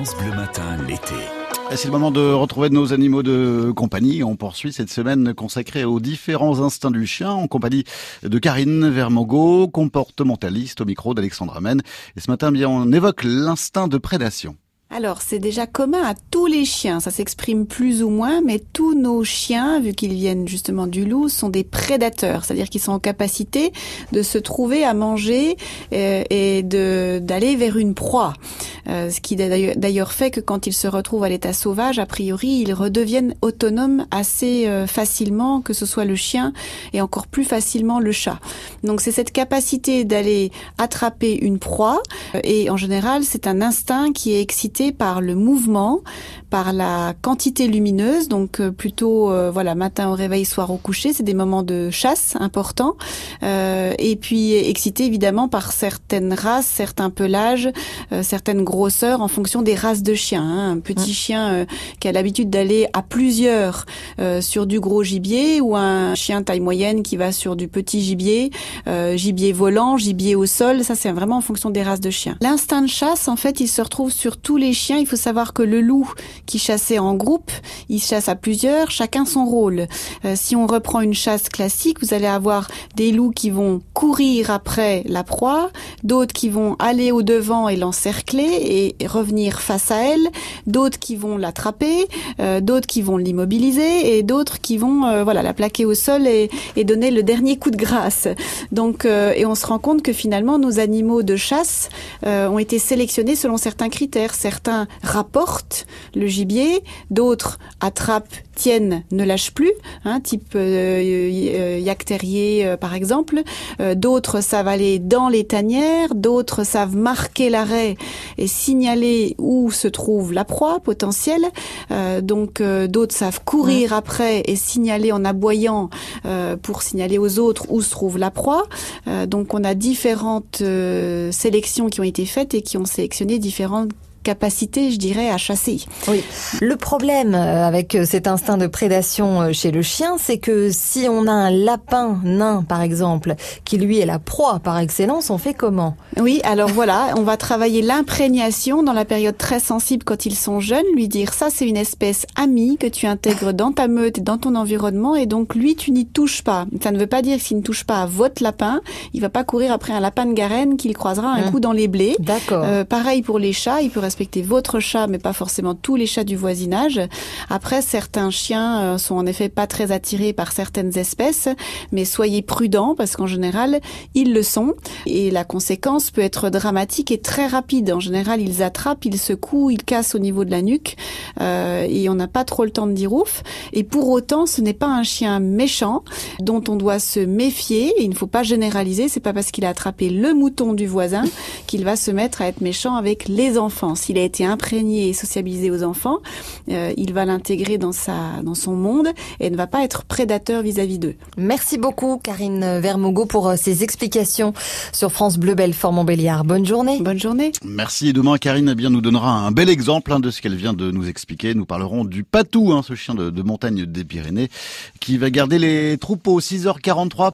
France Bleu Matin, l'été. C'est le moment de retrouver nos animaux de compagnie. On poursuit cette semaine consacrée aux différents instincts du chien en compagnie de Karine Vermogo, comportementaliste au micro d'Alexandre Amen. Et ce matin, bien, on évoque l'instinct de prédation. Alors, c'est déjà commun à tous les chiens. Ça s'exprime plus ou moins, mais tous nos chiens, vu qu'ils viennent justement du loup, sont des prédateurs. C'est-à-dire qu'ils sont en capacité de se trouver à manger euh, et de d'aller vers une proie. Euh, ce qui d'ailleurs fait que quand ils se retrouvent à l'état sauvage, a priori, ils redeviennent autonomes assez euh, facilement, que ce soit le chien et encore plus facilement le chat. Donc, c'est cette capacité d'aller attraper une proie. Et en général, c'est un instinct qui est excité par le mouvement, par la quantité lumineuse, donc euh, plutôt euh, voilà matin au réveil, soir au coucher, c'est des moments de chasse importants, euh, et puis excité évidemment par certaines races, certains pelages, certaines en fonction des races de chiens. Hein. Un petit mmh. chien qui a l'habitude d'aller à plusieurs sur du gros gibier, ou un chien taille moyenne qui va sur du petit gibier, gibier volant, gibier au sol, ça c'est vraiment en fonction des races de chiens. L'instinct de chasse, en fait, il se retrouve sur tous les chiens, il faut savoir que le loup qui chassait en groupe, il chasse à plusieurs, chacun son rôle. Euh, si on reprend une chasse classique, vous allez avoir des loups qui vont courir après la proie, d'autres qui vont aller au devant et l'encercler et revenir face à elle, d'autres qui vont l'attraper, euh, d'autres qui vont l'immobiliser et d'autres qui vont euh, voilà la plaquer au sol et, donner le dernier coup de grâce. Donc et on se rend compte que finalement nos animaux de chasse ont été sélectionnés selon certains critères. Certains rapportent le gibier, d'autres attrapent, tiennent, ne lâchent plus, hein, type euh, euh terrier euh, par exemple. Euh, d'autres savent aller dans les tanières, d'autres savent marquer l'arrêt et signaler où se trouve la proie potentielle. donc d'autres savent courir après et signaler en aboyant pour signaler aux autres où se trouve la proie. donc on a différentes sélections qui ont été faites et qui ont sélectionné différentes capacité, je dirais, à chasser. Oui. Le problème euh, avec euh, cet instinct de prédation euh, chez le chien, c'est que si on a un lapin nain, par exemple, qui lui est la proie par excellence, on fait comment? Oui, alors voilà, on va travailler l'imprégnation dans la période très sensible quand ils sont jeunes, lui dire ça c'est une espèce amie que tu intègres dans ta meute et dans ton environnement et donc lui tu n'y touches pas. Ça ne veut pas dire qu'il ne touche pas à votre lapin, il va pas courir après un lapin de garenne qu'il croisera un hum. coup dans les blés. D'accord. pareil pour les chats, il peut respecter votre chat, mais pas forcément tous les chats du voisinage. Après, certains chiens euh, sont en effet pas très attirés par certaines espèces, mais soyez prudents parce qu'en général, ils le sont. Et la conséquence peut être dramatique et très rapide. En général, ils attrapent, ils secouent, ils cassent au niveau de la nuque euh, et on n'a pas trop le temps de dire ouf. Et pour autant, ce n'est pas un chien méchant dont on doit se méfier. Il ne faut pas généraliser. C'est pas parce qu'il a attrapé le mouton du voisin qu'il va se mettre à être méchant avec les enfants s'il a été imprégné et sociabilisé aux enfants, euh, il va l'intégrer dans sa dans son monde et ne va pas être prédateur vis-à-vis d'eux. Merci beaucoup Karine Vermogo pour euh, ces explications sur France Bleu Belfort Montbéliard. Bonne journée. Bonne journée. Merci. Et demain Karine eh bien nous donnera un bel exemple hein, de ce qu'elle vient de nous expliquer. Nous parlerons du patou, hein, ce chien de, de montagne des Pyrénées qui va garder les troupeaux 6h43.